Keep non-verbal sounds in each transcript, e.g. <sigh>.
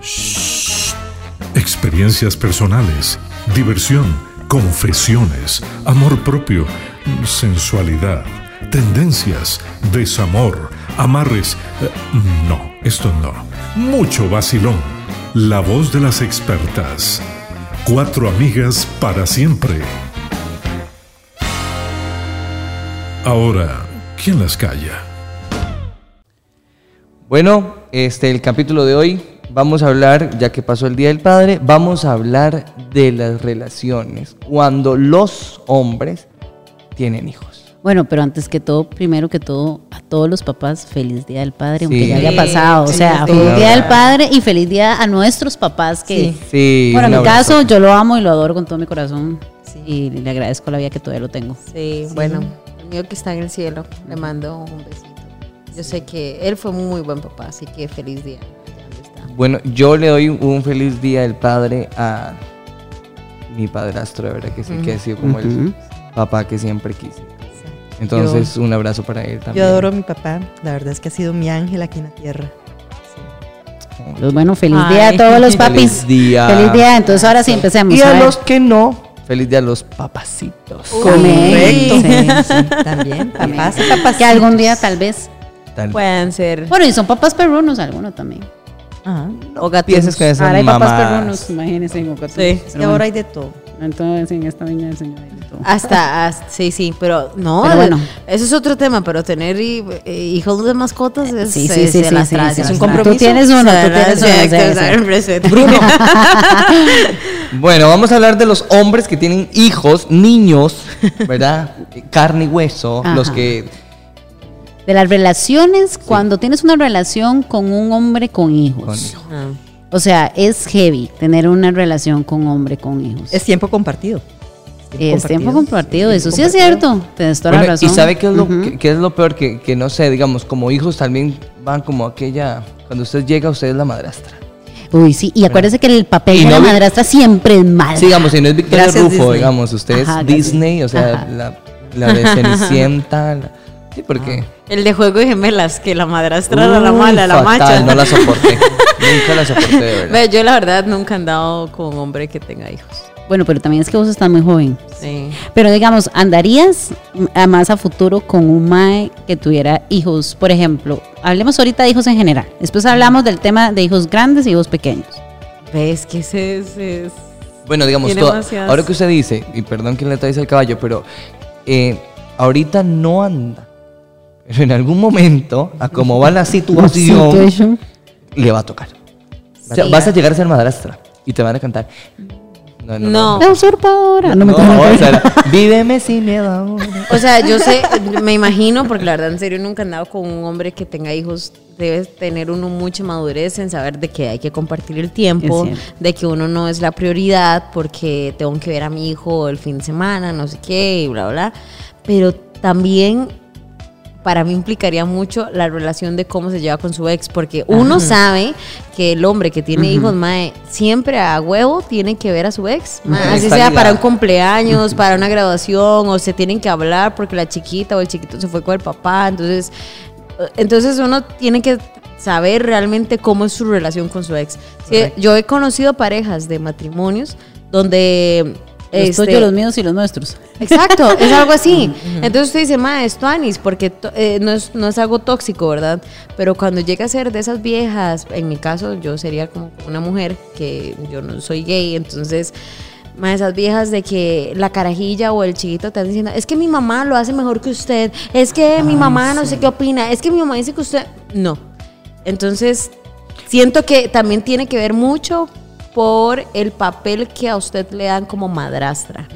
Shh. <laughs> Experiencias personales, diversión, confesiones, amor propio, sensualidad, tendencias, desamor, amarres. Eh, No, esto no. Mucho vacilón. La voz de las expertas. Cuatro amigas para siempre. Ahora, ¿quién las calla? Bueno, este, el capítulo de hoy vamos a hablar, ya que pasó el Día del Padre, vamos a hablar de las relaciones cuando los hombres tienen hijos. Bueno, pero antes que todo, primero que todo, a todos los papás, feliz Día del Padre, aunque Sí. ya haya pasado. O sea, sí. feliz Día del Padre y feliz Día a nuestros papás que... Sí. Sí, Bueno, en mi caso, yo lo amo y lo adoro con todo mi corazón. Sí. Y le agradezco la vida que todavía lo tengo. Sí, bueno, el mío que está en el cielo, le mando un besito. Yo sé que él fue un muy buen papá, así que feliz día. Bueno, yo le doy un feliz Día del Padre a mi padrastro, de verdad que sí, que ha sido como el papá que siempre quise. Entonces, un abrazo para él también. Yo adoro a mi papá. La verdad es que ha sido mi ángel aquí en la tierra. Pues bueno, feliz Ay. día a todos los <laughs> papis. Feliz día. Feliz día. Entonces ahora sí empecemos. Y a los que no, feliz día a los papacitos. Correcto. Sí, sí, también. Papás y papás. Que algún día tal vez. Tal- Pueden ser. Bueno, y son papás perrunos algunos también. Ajá. O gatunos. Pienses que son Ahora hay papás mamás. perrunos, imagínense. en Ocotón. Sí. Es que ahora hay de todo. Entonces, en esta viña del Señor hay de todo. Hasta, hasta- sí, sí, pero no, Pero bueno. eso es otro tema, pero tener eh, hijos de mascotas es, Sí, sí, sí, se sí, las sí, sí, las un compromiso. Tú tienes uno, tú tienes uno. hay que usar respeto. Bueno, vamos a hablar de los hombres que tienen hijos, niños, ¿verdad? Carne y hueso, Ajá. los que... De las relaciones, cuando tienes una relación con un hombre con hijos. Con hijos. Ah. O sea, es heavy tener una relación con un hombre con hijos. Es tiempo compartido. Es tiempo compartido, eso sí es cierto. Tienes toda Bueno, la razón. y sabe qué es lo, Ujú. qué- qué es lo peor que, que no sé, digamos, como hijos también van como aquella, cuando usted llega, usted es la madrastra. Uy, sí, y acuérdese que el papel Y de no la madrastra siempre es mal. Sí, digamos, si no es Victoria Rufo, Disney. digamos, usted Ajá, es. Disney, o sea, Ajá. la, la de <laughs> Cenicienta. Sí, porque... El de juego de gemelas, que la madrastra era la mala, la fatal, macha. No la soporté. Nunca la soporté, de verdad. Ve, yo la verdad nunca he andado con un hombre que tenga hijos. Bueno, pero también es que vos estás muy joven. Sí. Pero digamos, ¿andarías a más a futuro con un mae que tuviera hijos? Por ejemplo, hablemos ahorita de hijos en general. Después hablamos del tema de hijos grandes y hijos pequeños. Ves que ese es, es- Bueno, digamos, todo- demasiadas- ahora que usted dice, y perdón que le traes el caballo, pero eh, ahorita no anda. Pero en algún momento, a como va la situación, Situation. le va a tocar. O sea, Sí. vas a llegar a ser madrastra y te van a cantar. No, No. La usurpadora. No me No, o sea, <laughs> víveme sin miedo. ahora. O sea, yo sé, me imagino, porque la verdad en serio nunca he andado con un hombre que tenga hijos. Debe tener uno mucha madurez en saber de que hay que compartir el tiempo, de que uno no es la prioridad porque tengo que ver a mi hijo el fin de semana, no sé qué, y bla, bla. Pero también para mí implicaría mucho la relación de cómo se lleva con su ex, porque uno sabe que el hombre que tiene hijos, mae, siempre a huevo tiene que ver a su ex, mae, así sea para un cumpleaños, para una graduación, o se tienen que hablar porque la chiquita o el chiquito se fue con el papá, entonces, eh, entonces uno tiene que saber realmente cómo es su relación con su ex. Sí, yo he conocido parejas de matrimonios donde... Los este, tuyos, los míos y los nuestros. Exacto, <laughs> es algo así. Entonces usted dice, ma, esto anis, porque eh, no, es, no es algo tóxico, ¿verdad? Pero cuando llega a ser de esas viejas, en mi caso yo sería como una mujer, que yo no soy gay, entonces, ma, esas viejas de que la carajilla o el chiquito te están diciendo, es que mi mamá lo hace mejor que usted, es que mi mamá no sé qué opina, es que mi mamá dice que usted... No. Entonces, siento que también tiene que ver mucho por el papel que a usted le dan como madrastra.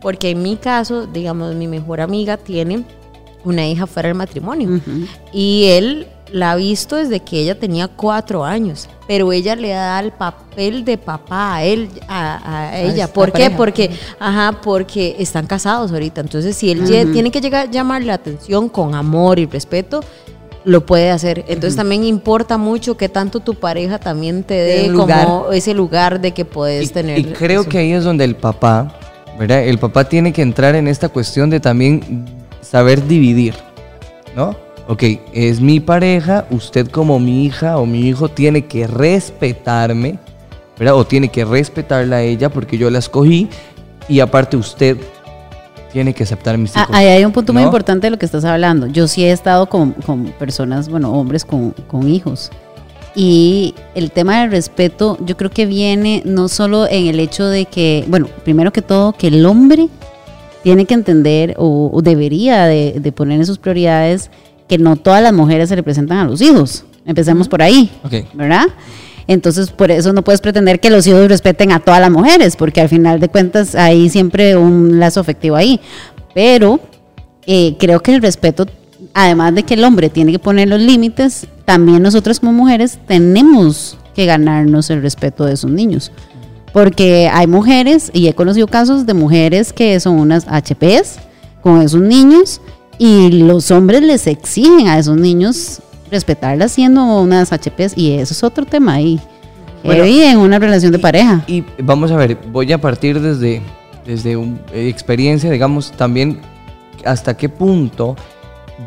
Porque en mi caso, digamos, mi mejor amiga tiene una hija fuera del matrimonio. Y él la ha visto desde que ella tenía cuatro años. Pero ella le da el papel de papá a él, a, a ella. ¿Por qué? pareja. Porque, ajá, porque están casados ahorita. Entonces, si él tiene que llegar a llamar la atención con amor y respeto, lo puede hacer. Entonces también importa mucho que tanto tu pareja también te dé como ese lugar de que puedes Y, tener. y creo eso. que ahí es donde el papá, ¿verdad? El papá tiene que entrar en esta cuestión de también saber dividir, ¿no? ok, es mi pareja, usted como mi hija o mi hijo tiene que respetarme, ¿verdad? O tiene que respetarla a ella porque yo la escogí y aparte usted tiene que aceptar mis Ah, hijos. Ahí hay un punto muy importante de lo que estás hablando. Yo sí he estado con, con personas, bueno, hombres con, con hijos. Y el tema del respeto, yo creo que viene no solo en el hecho de que, bueno, primero que todo, que el hombre tiene que entender o, o debería de, de poner en sus prioridades que no todas las mujeres se le presentan a los hijos. Empecemos por ahí. Ok. ¿verdad? Entonces, por eso no puedes pretender que los hijos respeten a todas las mujeres, porque al final de cuentas hay siempre un lazo afectivo ahí. Pero eh, creo que el respeto, además de que el hombre tiene que poner los límites, también nosotros como mujeres tenemos que ganarnos el respeto de esos niños. Porque hay mujeres, y he conocido casos de mujeres que son unas HPs con esos niños, y los hombres les exigen a esos niños respetarlas siendo unas HPs, y eso es otro tema ahí. Bueno, Heavy en una relación de pareja. Y vamos a ver, voy a partir desde, desde un- eh, experiencia, digamos, también hasta qué punto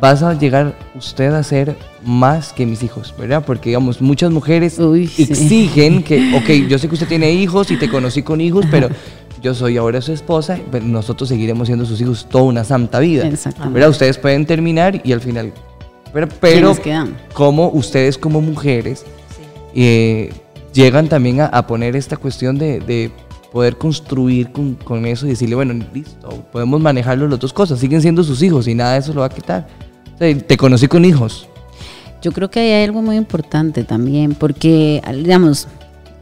vas a llegar usted a ser más que mis hijos, ¿verdad? Porque, digamos, muchas mujeres Uy, sí. exigen que, ok, yo sé que usted tiene hijos y te conocí con hijos, pero yo soy ahora su esposa, pero nosotros seguiremos siendo sus hijos toda una santa vida. Exactamente. ¿Verdad? Ustedes pueden terminar y al final... Pero, pero ¿Quiénes quedan? como ustedes como mujeres eh, llegan también a, a poner esta cuestión de, de poder construir con, con eso y decirle, bueno, listo, podemos manejarlo las dos cosas, siguen siendo sus hijos y nada de eso lo va a quitar. O sea, te conocí con hijos. Yo creo que hay algo muy importante también, porque, digamos,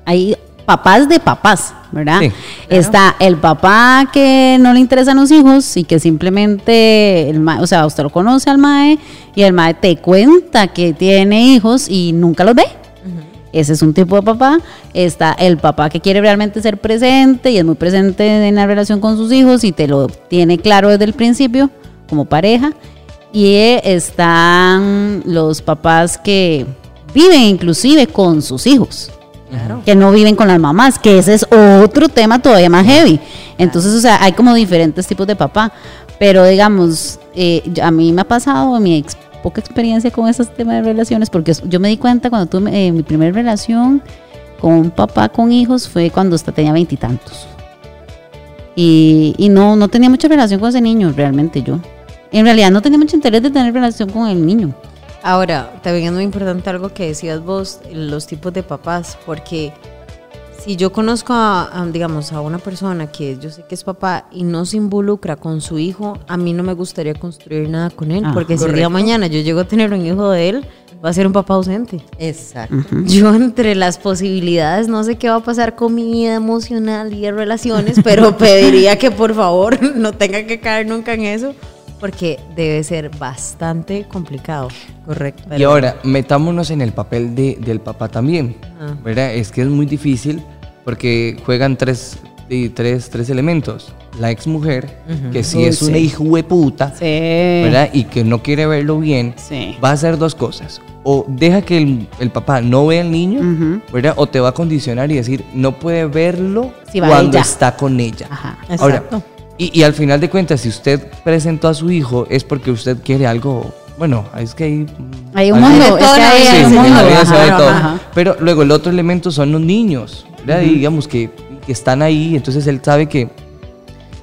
hay papás de papás, ¿verdad? Sí, Está el papá que no le interesan los hijos y que simplemente, el ma- o sea, usted lo conoce al mae y el mae te cuenta que tiene hijos y nunca los ve. Ese es un tipo de papá. Está el papá que quiere realmente ser presente y es muy presente en la relación con sus hijos y te lo tiene claro desde el principio como pareja. Y están los papás que viven inclusive con sus hijos. Que no viven con las mamás, que ese es otro tema todavía más heavy. Entonces, o sea, hay como diferentes tipos de papá. Pero digamos, eh, a mí me ha pasado, mi ex- poca experiencia con esos temas de relaciones, porque yo me di cuenta cuando tuve eh, mi primera relación con un papá con hijos fue cuando hasta tenía veintitantos. Y, y no, no tenía mucha relación con ese niño, realmente yo. En realidad no tenía mucho interés de tener relación con el niño. Ahora, también es muy importante algo que decías vos, los tipos de papás, porque si yo conozco a, a, digamos, a una persona que yo sé que es papá y no se involucra con su hijo, a mí no me gustaría construir nada con él, Ajá. porque si el día de mañana yo llego a tener un hijo de él, va a ser un papá ausente. Exacto. Yo entre las posibilidades no sé qué va a pasar con mi vida emocional y de relaciones, pero <laughs> pediría que por favor <laughs> no tenga que caer nunca en eso, porque debe ser bastante complicado. Correcto. Y ahora, metámonos en el papel de- del papá también, Ah. ¿verdad? Es que es muy difícil porque juegan tres, y tres, tres elementos. La ex mujer, que si es una sí. hija puta, Sí. ¿verdad? Y que no quiere verlo bien, Sí. va a hacer dos cosas. O deja que el, el papá no vea al niño. ¿verdad? O te va a condicionar y decir, no puede verlo Si cuando ella. está con ella. Ajá. Ahora, Exacto. Y, y al final de cuentas, si usted presentó a su hijo, es porque usted quiere algo. Bueno, es que hay. Hay un mundo, es que hay, Sí, un mundo. ajá, todo. ajá. Pero luego el otro elemento son los niños, ¿verdad? Y digamos que, que están ahí, entonces él sabe que,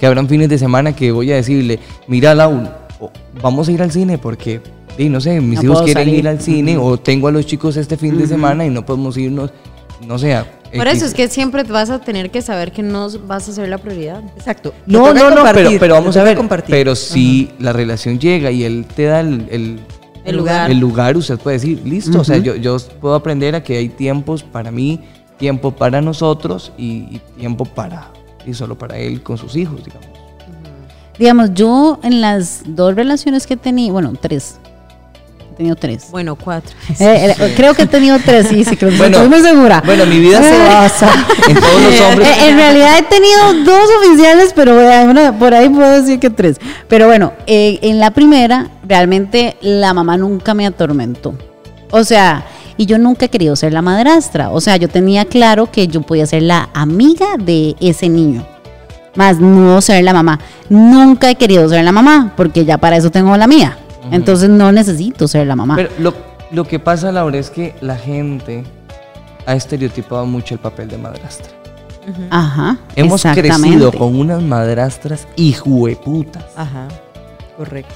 que habrán fines de semana que voy a decirle, mira Lau, o- vamos a ir al cine porque, no sé, mis No hijos quieren salir. ir al cine o tengo a los chicos este fin de semana y no podemos irnos, no sé. a Por eso es que siempre vas a tener que saber que no vas a ser la prioridad. Exacto. No, no, no, pero, pero vamos a ver. compartir. Pero si la relación llega y él te da el, el, El lugar. el lugar, usted puede decir, listo, o sea, yo, yo puedo aprender a que hay tiempos para mí, tiempo para nosotros y, y tiempo para, y solo para él con sus hijos, digamos. Digamos, yo en las dos relaciones que he tenido, bueno, tres. He tenido tres. Bueno, cuatro. Eh, eh, creo que he tenido tres, sí, sí, creo que Bueno, estoy muy segura. Bueno, mi vida se basa en todos los hombres. Eh, en realidad he tenido dos oficiales, pero bueno, por ahí puedo decir que tres. Pero bueno, eh, en la primera, realmente la mamá nunca me atormentó. O sea, y yo nunca he querido ser la madrastra. O sea, yo tenía claro que yo podía ser la amiga de ese niño. Más no ser la mamá. Nunca he querido ser la mamá, porque ya para eso tengo la mía. Entonces no necesito ser la mamá. Pero lo, lo que pasa, Laura, es que la gente ha estereotipado mucho el papel de madrastra. Ajá. Hemos crecido con unas madrastras hijueputas. Ajá, correcto.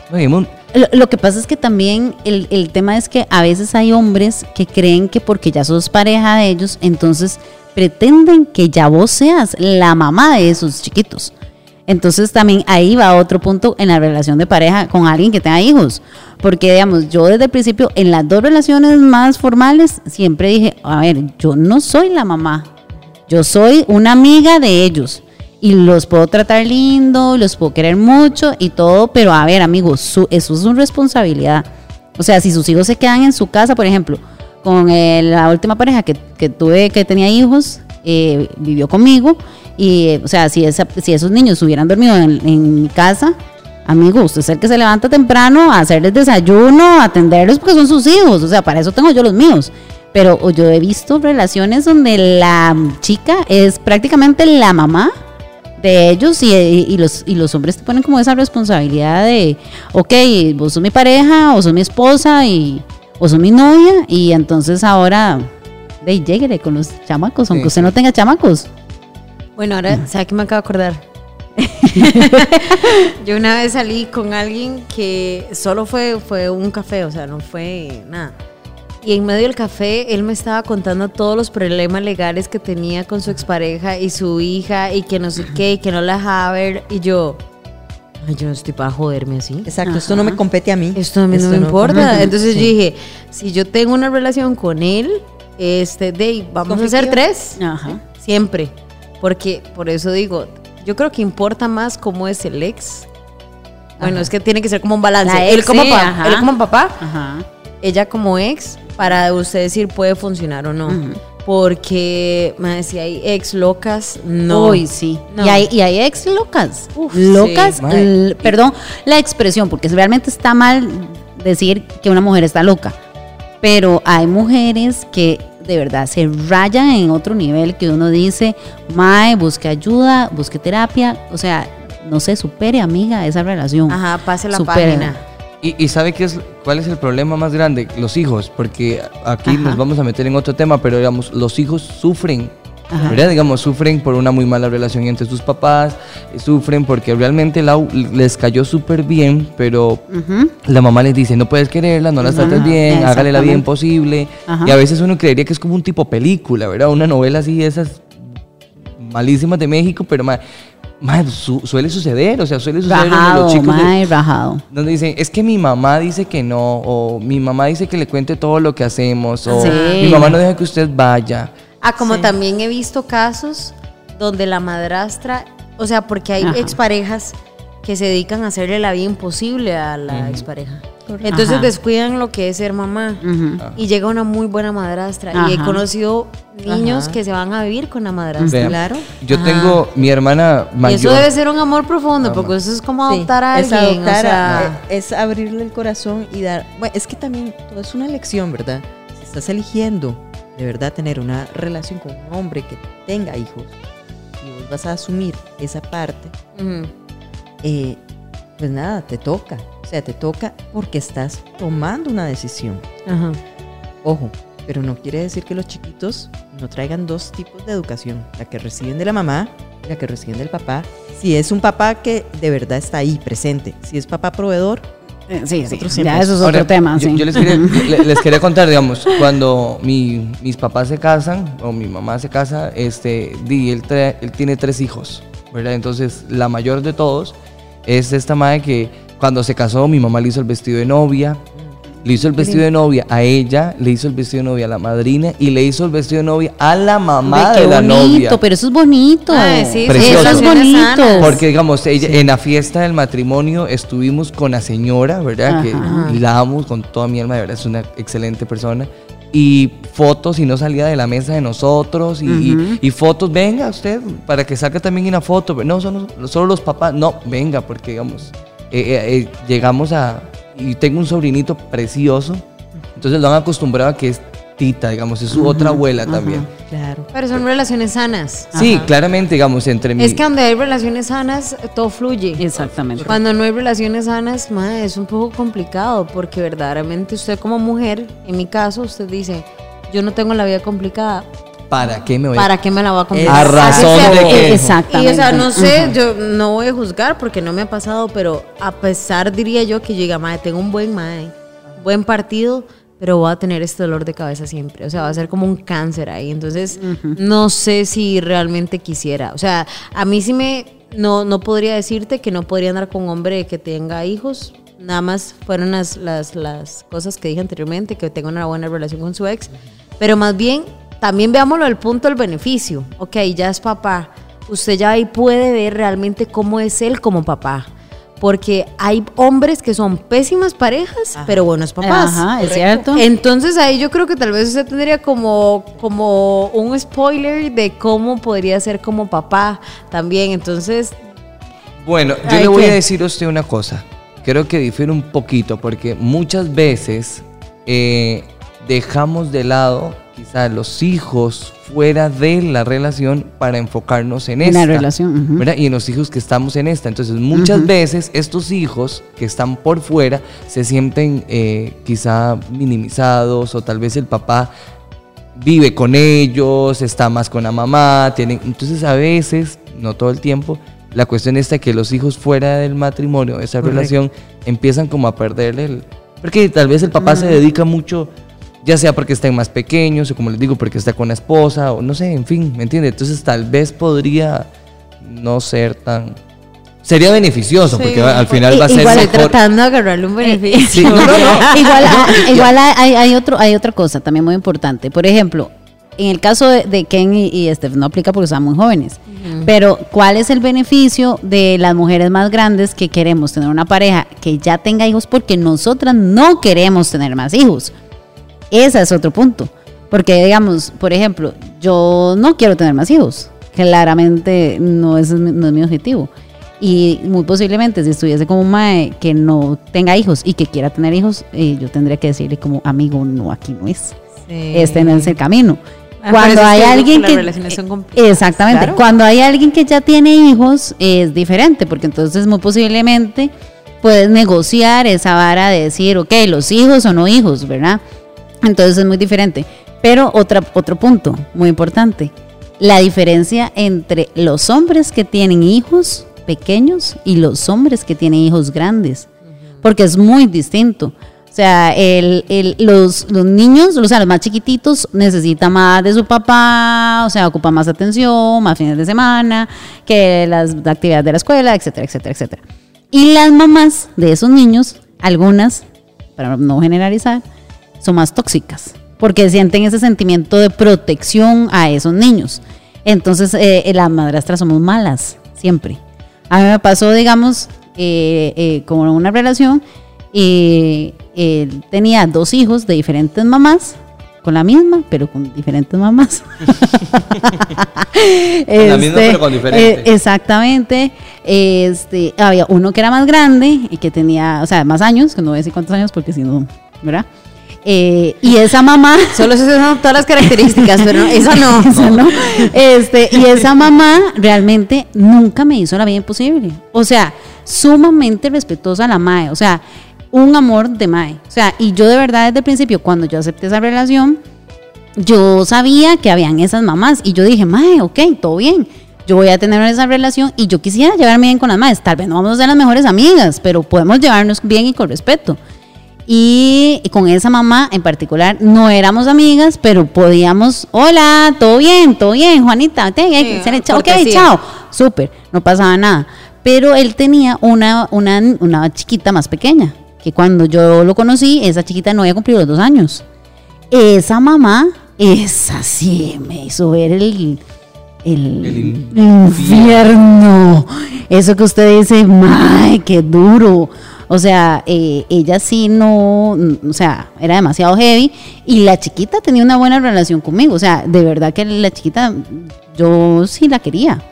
Lo, lo que pasa es que también el, el tema es que a veces hay hombres que creen que porque ya sos pareja de ellos, entonces pretenden que ya vos seas la mamá de esos chiquitos. Entonces también ahí va otro punto en la relación de pareja con alguien que tenga hijos. Porque digamos, yo desde el principio en las dos relaciones más formales siempre dije, a ver, yo no soy la mamá, yo soy una amiga de ellos y los puedo tratar lindo, los puedo querer mucho y todo, pero a ver, amigos, su- eso es una responsabilidad. O sea, si sus hijos se quedan en su casa, por ejemplo, con eh, la última pareja que, que tuve que tenía hijos, eh, vivió conmigo y, eh, o sea, si, esa- si esos niños hubieran dormido en, en mi casa, amigo, usted es el que se levanta temprano a hacerles desayuno, a atenderlos porque son sus hijos, o sea, para eso tengo yo los míos. Pero yo he visto relaciones donde la chica es prácticamente la mamá de ellos y, y los, y los hombres te ponen como esa responsabilidad de, ok, vos sos mi pareja o sos mi esposa y, o sos mi novia y entonces ahora, de lléguele con los chamacos, aunque Sí, usted no tenga chamacos. Bueno, ahora, <clears throat> ¿sabe qué me acabo de acordar? <laughs> Yo una vez salí con alguien que solo fue, fue un café, o sea, no fue nada. Y en medio del café, él me estaba contando todos los problemas legales que tenía con su expareja y su hija, y que no sé qué, y que no la dejaba ver. Y yo, ay, yo no estoy para joderme así. Exacto, esto no me compete a mí. Esto a mí no me importa. Entonces yo dije, si yo tengo una relación con él, este, de vamos a hacer tres. Ajá. Siempre. Porque por eso digo, yo creo que importa más cómo es el ex. Bueno, es que tiene que ser como un balance. La él, como sí, pa- ajá. él como papá, Ajá. ella como ex, para usted decir puede funcionar o no. Porque, me si hay ex locas, no. Uy, sí. No. Y, hay, y hay ex locas. Uf, locas, sí. Perdón, la expresión, porque realmente está mal decir que una mujer está loca. Pero hay mujeres que de verdad se rayan en otro nivel que uno dice, Mae, busque ayuda, busque terapia. O sea, no se supere, amiga, esa relación. Ajá, pase la Supera. página. Y, y ¿sabe qué es, cuál es el problema más grande? Los hijos, porque aquí Ajá. nos vamos a meter en otro tema, pero digamos, los hijos sufren. ¿Verdad? Digamos, sufren por una muy mala relación entre sus papás, sufren porque realmente Lau les cayó súper bien, pero Ujú. la mamá les dice, no puedes quererla, no la Ajá, trates bien, hágale la bien exactamente. posible. Ajá. Y a veces uno creería que es como un tipo película, ¿verdad? Una novela así, esas malísimas de México, pero ma, ma, su- suele suceder, o sea, suele suceder donde Rajado, los chicos... mae, rajado. donde dicen, es que mi mamá dice que no, o mi mamá dice que le cuente todo lo que hacemos, o Sí. mi mamá no deja que usted vaya. Ah, como también he visto casos donde la madrastra, o sea, porque hay Ajá. exparejas que se dedican a hacerle la vida imposible a la expareja. Entonces Ajá. descuidan lo que es ser mamá. Y llega una muy buena madrastra. Y he conocido niños Ajá. que se van a vivir con la madrastra. Claro. Yo Ajá. tengo mi hermana Y mayor. eso debe ser un amor profundo, Ah, porque eso es como Sí, adoptar a es alguien. adoptar o a- sea, eh, es abrirle el corazón y dar. Bueno, es que también todo es una elección, ¿verdad? Si estás eligiendo de verdad tener una relación con un hombre que tenga hijos y vos vas a asumir esa parte, eh, pues nada, te toca. O sea, te toca porque estás tomando una decisión. Ajá. Ojo, pero no quiere decir que los chiquitos no traigan dos tipos de educación, la que reciben de la mamá y la que reciben del papá. Si es un papá que de verdad está ahí presente, si es papá proveedor, Sí, sí. Ya eso es Ahora, otro tema, yo, sí. yo les, quería, <laughs> le- les quería contar, digamos, cuando mi- mis papás se casan, o mi mamá se casa, este, di, él, trae- él tiene tres hijos, ¿verdad? Entonces, la mayor de todos es esta madre que cuando se casó, mi mamá le hizo el vestido de novia, le hizo el vestido de novia a ella, le hizo el vestido de novia a la madrina y le hizo el vestido de novia a la mamá Ve, qué de la bonito, novia. pero eso es bonito. Ay, sí, Precioso. Eso es bonito. Porque, digamos, ella, en la fiesta del matrimonio estuvimos con la señora, ¿verdad? Que la amo con toda mi alma, de verdad, es una excelente persona. Y fotos y no salía de la mesa de nosotros. Y, y fotos, venga usted, para que saque también una foto. No, son los- solo los papás. No, venga, porque, digamos, eh, eh, eh, llegamos a... Y tengo un sobrinito precioso. Entonces lo han acostumbrado a que es tita, digamos, es su otra abuela también. Claro. Pero son relaciones sanas. Sí, claramente, digamos, entre mi... Es que donde hay relaciones sanas, todo fluye. Exactamente. Cuando no hay relaciones sanas, ma, es un poco complicado porque verdaderamente usted como mujer, en mi caso, usted dice, yo no tengo la vida complicada, ¿Para qué me voy ¿para qué me la voy a complicar? A razón sea. de que- Exactamente. Y o sea, no sé, yo no voy a juzgar porque no me ha pasado, pero a pesar diría yo que yo diga, madre, tengo un buen madre, buen partido, pero voy a tener este dolor de cabeza siempre. O sea, va a ser como un cáncer ahí. Entonces, no sé si realmente quisiera. O sea, a mí sí me, no, no podría decirte que no podría andar con un hombre que tenga hijos. Nada más fueron las, las, las cosas que dije anteriormente, que tenga una buena relación con su ex. Pero más bien, también veámoslo del punto del beneficio. Ok, ya es papá. Usted ya ahí puede ver realmente cómo es él como papá. Porque hay hombres que son pésimas parejas, pero buenos papás. Ajá, es cierto. Entonces ahí yo creo que tal vez usted tendría como, como un spoiler de cómo podría ser como papá también. Entonces, Bueno, yo le voy a decir a usted una cosa. Creo que difiere un poquito porque muchas veces eh, dejamos de lado quizá los hijos fuera de la relación para enfocarnos en En esta. la relación. Y en los hijos que estamos en esta. Entonces, muchas veces estos hijos que están por fuera se sienten eh, quizá minimizados o tal vez el papá vive con ellos, está más con la mamá, tienen, entonces a veces, no todo el tiempo, la cuestión está que los hijos fuera del matrimonio, esa relación, empiezan como a perderle el... Porque tal vez el papá se dedica mucho, ya sea porque están más pequeños o como les digo, porque está con la esposa o no sé, en fin, ¿me entiende? Entonces tal vez podría no ser tan... Sería beneficioso Sí, porque al final va a i- ser igual mejor. tratando de agarrarle un beneficio. Sí, no, no, no. <laughs> <laughs> igual hay, igual hay, hay otro, hay otra cosa también muy importante. Por ejemplo, en el caso de, de Ken y, y Steph no aplica porque están muy jóvenes. Pero, ¿cuál es el beneficio de las mujeres más grandes que queremos tener una pareja que ya tenga hijos porque nosotras no queremos tener más hijos? Ese es otro punto. Porque, digamos, por ejemplo, yo no quiero tener más hijos. Claramente no es, mi- no es mi objetivo. Y muy posiblemente si estuviese como un mae que no tenga hijos y que quiera tener hijos, eh, yo tendría que decirle como amigo, no, aquí no es. Este no es el camino. Ah, Cuando hay alguien que. Exactamente. Claro. Cuando hay alguien que ya tiene hijos, es diferente, porque entonces muy posiblemente puedes negociar esa vara de decir, ok, los hijos o no hijos, ¿verdad? Entonces es muy diferente. Pero otra, otro punto muy importante, la diferencia entre los hombres que tienen hijos pequeños y los hombres que tienen hijos grandes, porque es muy distinto. O sea, el, el- los, los niños, o sea, los más chiquititos, necesitan más de su papá, o sea, ocupa más atención, más fines de semana, que las actividades de la escuela, etcétera, etcétera, etcétera. Y las mamás de esos niños, algunas, para no generalizar, son más tóxicas, porque sienten ese sentimiento de protección a esos niños. Entonces, eh, las madrastras somos malas, siempre. A mí me pasó, digamos, eh, eh, como una relación, y él tenía dos hijos de diferentes mamás, con la misma, pero con diferentes mamás. <laughs> la misma, pero con diferente. eh, exactamente. Este, había uno que era más grande y que tenía, o sea, más años, que no voy a decir cuántos años porque si no, ¿verdad? Eh, y esa mamá. <laughs> Solo esas son todas las características, pero <laughs> esa no. <laughs> Esa no. Este, y esa mamá realmente nunca me hizo la vida imposible. O sea, sumamente respetuosa a la mae. O sea, un amor de mae. O sea, y yo de verdad desde el principio, cuando yo acepté esa relación, yo sabía que habían esas mamás. Y yo dije, mae, ok, todo bien. Yo voy a tener esa relación y yo quisiera llevarme bien con las madres. Tal vez no vamos a ser las mejores amigas, pero podemos llevarnos bien y con respeto. Y con esa mamá en particular no éramos amigas, pero podíamos, hola, todo bien, todo bien, Juanita, te, Sí, se le- chao, ok, chao, súper, no pasaba nada. Pero él tenía una, una, una chiquita más pequeña, que cuando yo lo conocí, esa chiquita no había cumplido los dos años. Esa mamá, esa sí me hizo ver el, el, El infierno. Eso que usted dice, ¡ay, qué duro! O sea, eh, ella sí no, o sea, era demasiado heavy y la chiquita tenía una buena relación conmigo. O sea, de verdad que la chiquita, yo sí la quería.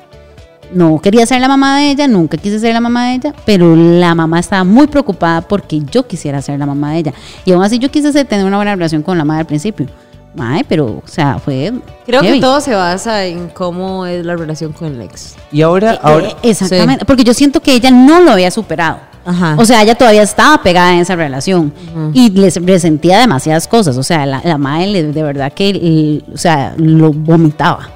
No quería ser la mamá de ella, nunca quise ser la mamá de ella, pero la mamá estaba muy preocupada porque yo quisiera ser la mamá de ella. Y aún así yo quise ser- tener una buena relación con la madre al principio. Mae, pero, o sea, fue. Creo que todo se basa en cómo es la relación con el ex. Y ahora, Eh, ahora eh, exactamente, porque yo siento que ella no lo había superado. Ajá. O sea, ella todavía estaba pegada en esa relación y les resentía demasiadas cosas. O sea, la, la madre de verdad que, o sea, lo vomitaba.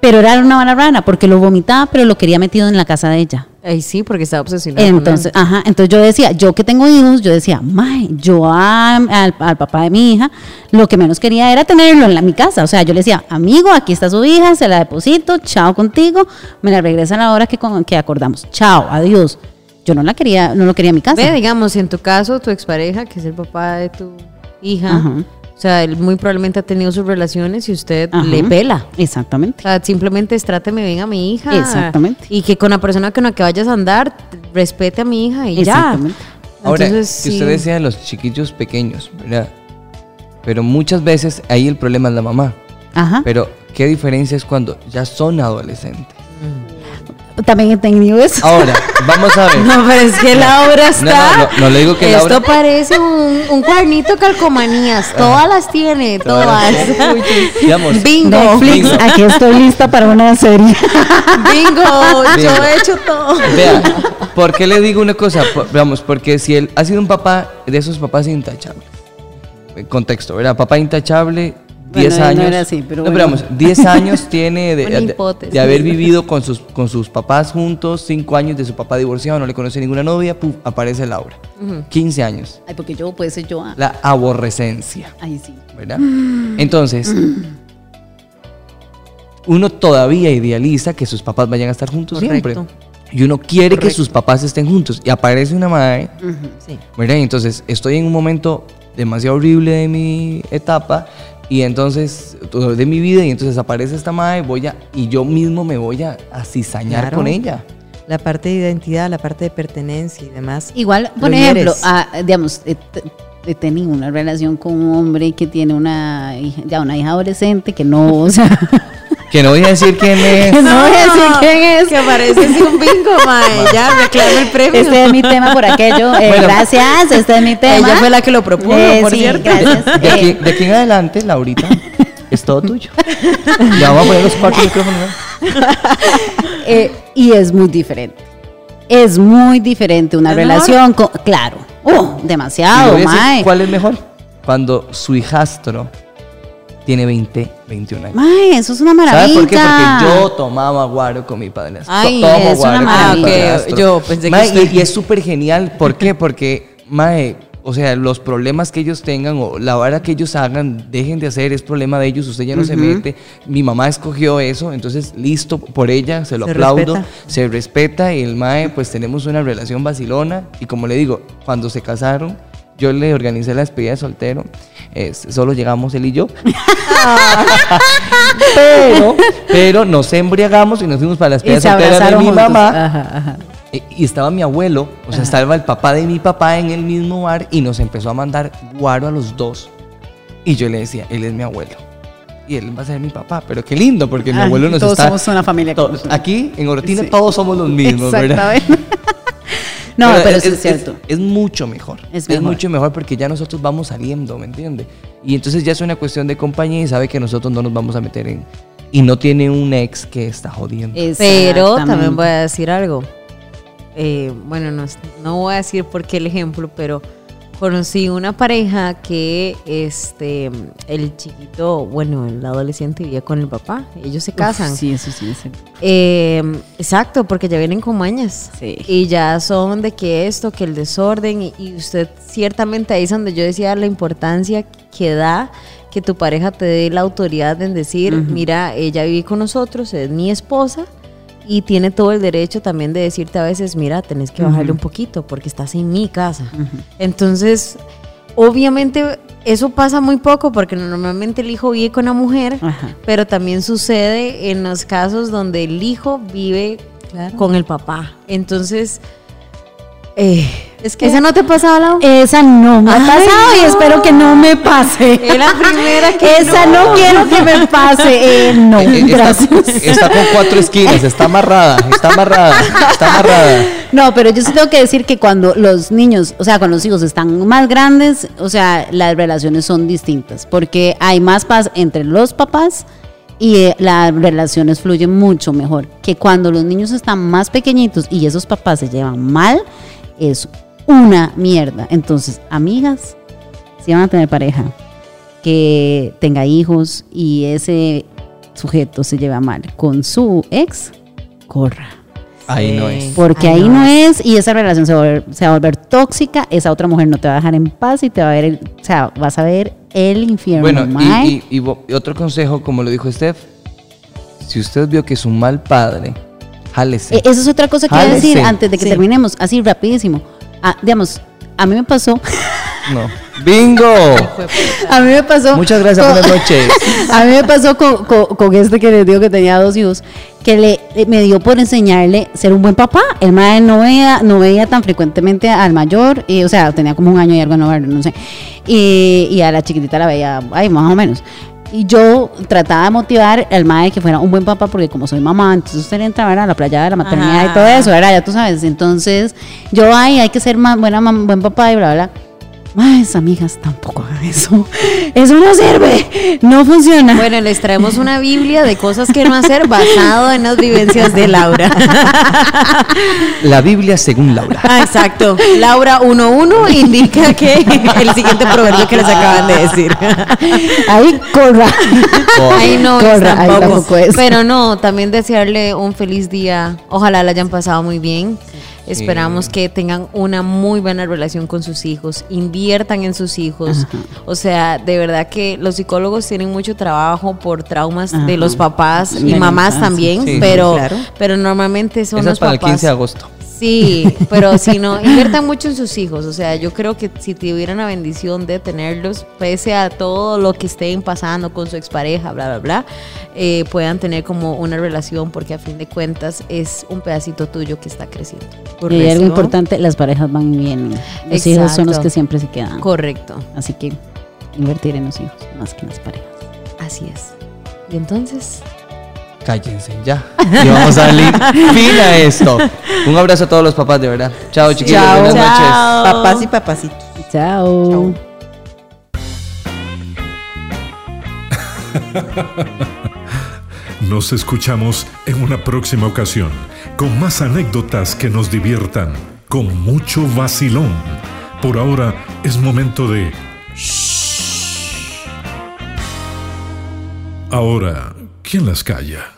Pero era una mala rana porque lo vomitaba, pero lo quería metido en la casa de ella. Ay, sí, porque estaba obsesionada. Entonces, ajá, entonces yo decía, yo que tengo hijos, yo decía, mae, yo a- al, al papá de mi hija, lo que menos quería era tenerlo en la, mi casa. O sea, yo le decía, amigo, aquí está su hija, se la deposito, chao contigo, me la regresa a la hora que, con- que acordamos. Chao, adiós. Yo no la quería, no lo quería en mi casa. Ve, digamos, en tu caso, tu expareja, que es el papá de tu hija, Ajá. o sea, él muy probablemente ha tenido sus relaciones y usted Ajá. le pela. O Exactamente. sea, simplemente es tráteme bien a mi hija. Exactamente. Y que con la persona con la que vayas a andar, respete a mi hija y ya. Exactamente. Ahora, Entonces, que sí. usted decía de los chiquillos pequeños, ¿verdad? Pero muchas veces ahí el problema es la mamá. Ajá. Pero, ¿qué diferencia es cuando ya son adolescentes? También he tenido eso. Ahora, vamos a ver. <laughs> No, pero es que Laura No, está. no, no, no le digo que Esto parece un, un cuadernito calcomanías. Todas las tiene, todas. Digamos, Bingo. Netflix, Bingo. aquí estoy lista para una serie. <laughs> Bingo. Yo he hecho todo. Vea, ¿por qué le digo una cosa? Por- Vamos, porque si él ha sido un papá de esos papás intachables. En Contexto, ¿verdad? Papá intachable, Bueno, 10 él no años. era así, pero No, bueno. vamos, 10 años tiene de, <laughs> de- de haber vivido con sus, con sus papás juntos, 5 años de su papá divorciado, no le conoce ninguna novia, puf, aparece Laura. 15 años. Ay, porque yo puede ser yo. ah. La aborrecencia. Ay, sí. ¿verdad? Entonces, uno todavía idealiza que sus papás vayan a estar juntos siempre. Correcto. Y uno quiere que sus papás estén juntos. Y aparece una madre, Sí. ¿verdad? Entonces estoy en un momento demasiado horrible de mi etapa. Y entonces, de mi vida, y entonces aparece esta madre, voy a, y yo mismo me voy a, a cizañar Claro. con ella. La parte de identidad, la parte de pertenencia y demás. Igual, por Lo ejemplo, ah, digamos, he tenido una relación con un hombre que tiene una hija, ya una hija adolescente que no, o sea, <laughs> Que no voy a decir quién <laughs> es. no voy a decir quién es. Que parece un bingo, mae. <laughs> Ya reclama el premio. Este es mi tema por aquello. Eh, Bueno. gracias, este es mi tema. Ella fue la que lo propuso, Eh, por sí, cierto. Gracias. De aquí, Eh, de aquí en adelante, Laurita, <laughs> es todo tuyo. Ya vamos a poner los cuatro micrófonos. ¿no? eh, y es muy diferente. Es muy diferente una ¿Es relación con. Claro. Uh, le demasiado, mae. ¿Cuál es mejor? Cuando su hijastro tiene 20, 21 años. Mae, eso es una ¿Sabes maravilla. por qué? Porque yo tomaba guaro con mi padrastro. Ay, Tomo es una guaro con mi maravilla. yo pensé que Mae, usted- y, y es súper genial. ¿Por qué? Porque, mae, o sea, los problemas que ellos tengan o la vara que ellos hagan, dejen de hacer, es problema de ellos, usted ya no se mete. Mi mamá escogió eso, entonces listo por ella, se lo Se aplaudo, respeta. se respeta y el mae, pues tenemos una relación vacilona. Y como le digo, cuando se casaron, yo le organicé la despedida de soltero, es- solo llegamos él y yo. <laughs> pero, pero nos embriagamos y nos fuimos para la Y despedida soltera de mi juntos. mamá. Ajá, ajá. E- Y estaba mi abuelo, o sea, estaba el papá de mi papá en el mismo bar y nos empezó a mandar guaro a los dos. Y yo le decía, él es mi abuelo. Y él va a ser mi papá, pero qué lindo, porque mi Ay, abuelo nos todos está... somos una familia aquí, en Orotina, Sí. todos somos los mismos, ¿verdad? <laughs> No, pero, es, cierto. Es, mucho mejor. Es Es, mejor. mucho mejor porque ya nosotros vamos saliendo, ¿me entiende? Y entonces ya es una cuestión de compañía y sabe que nosotros no nos vamos a meter en... Y no tiene un ex que está jodiendo. Pero también voy a decir algo. Eh, bueno, no, es- no voy a decir por qué el ejemplo, pero conocí una pareja que este el chiquito, bueno, el adolescente vivía con el papá. Ellos se casan. Uf, sí, eso sí cierto. Eh, exacto, porque ya vienen con mañas. Sí. Y ya son de que esto, que el desorden. Y, y usted ciertamente ahí es donde yo decía la importancia que da que tu pareja te dé la autoridad en decir, mira, ella vive con nosotros, es mi esposa. Y tiene todo el derecho también de decirte a veces, mira, tenés que bajarle un poquito porque estás en mi casa. Entonces, obviamente eso pasa muy poco porque normalmente el hijo vive con la mujer, Ajá. pero también sucede en los casos donde el hijo vive Claro. con el papá. Entonces, Eh, Es que- ¿Esa no te pasaba, Lau? Esa no me ha pasado y espero que no me pase. Es la primera que Esa no, quiero que me pase. Eh, no, Eh, eh, está, gracias. está con cuatro esquinas, está amarrada, está amarrada, está amarrada. No, pero yo sí tengo que decir que cuando los niños, o sea, cuando los hijos están más grandes, o sea, las relaciones son distintas, porque hay más paz entre los papás y las relaciones fluyen mucho mejor. Que cuando los niños están más pequeñitos y esos papás se llevan mal, es una mierda. Entonces, amigas, si van a tener pareja, que tenga hijos y ese sujeto se lleva mal con su ex, corra. Ahí no es. Porque ahí no. no es y esa relación se va, a volver, se va a volver tóxica, esa otra mujer no te va a dejar en paz y te va a ver, el- o sea, vas a ver el infierno. Bueno, mae. y, y- y vo- y otro consejo, como lo dijo Steph, si usted vio que es un mal padre, jálese. Eh, Esa es otra cosa que iba a decir antes de que Sí. terminemos, así rapidísimo. Ah, digamos, a mí me pasó, No. <laughs> ¡Bingo! a mí me pasó. Muchas gracias, con- buenas noches. <laughs> A mí me pasó con, con- con este que les digo que tenía dos hijos, que le, le- me dio por enseñarle ser un buen papá. El madre no veía, no veía tan frecuentemente al mayor, y, o sea, tenía como un año y algo no no sé. Y, y a la chiquitita la veía, ay, más o menos. Y yo trataba de motivar al madre que fuera un buen papá, porque como soy mamá, entonces usted entra ¿verdad? a la playa de la maternidad y todo eso, ¿verdad? Ya tú sabes. Entonces, yo, ay, hay que ser más buena, buen papá y bla, bla. Más amigas, tampoco hagan eso. Eso no sirve, no funciona. Bueno, les traemos una Biblia de cosas que no hacer basado en las vivencias de Laura. La Biblia según Laura. Ah, exacto. Laura 1.1 indica que el siguiente proverbio que les acaban de decir. Ahí corra. Ahí no es Corra, ahí tampoco es. Pero no, también desearle un feliz día. Ojalá la hayan pasado muy bien. Esperamos que tengan una muy buena relación con sus hijos, inviertan en sus hijos. O sea, de verdad que los psicólogos tienen mucho trabajo por traumas de los papás y mamás también, Sí, pero, claro. pero normalmente son Esa los es para el papás. 15 de agosto. Sí, pero si no, inviertan mucho en sus hijos. O sea, yo creo que si tuvieran la bendición de tenerlos, pese a todo lo que estén pasando con su expareja, bla, bla, bla, eh, puedan tener como una relación, porque a fin de cuentas es un pedacito tuyo que está creciendo. Y algo importante, las parejas van vienen. Los hijos son los que siempre se quedan. Correcto, Así que invertir en los hijos más que en las parejas. así es. Y entonces, Cállense ya. Y vamos a darle fin a esto. Un abrazo a todos los papás, de verdad. Chao, chiquillos. Chao. Buenas noches. Chao. Papás y papacitos. Chao. Nos escuchamos en una próxima ocasión con más anécdotas que nos diviertan, con mucho vacilón. Por ahora es momento de... Shh. Ahora, ¿quién las calla?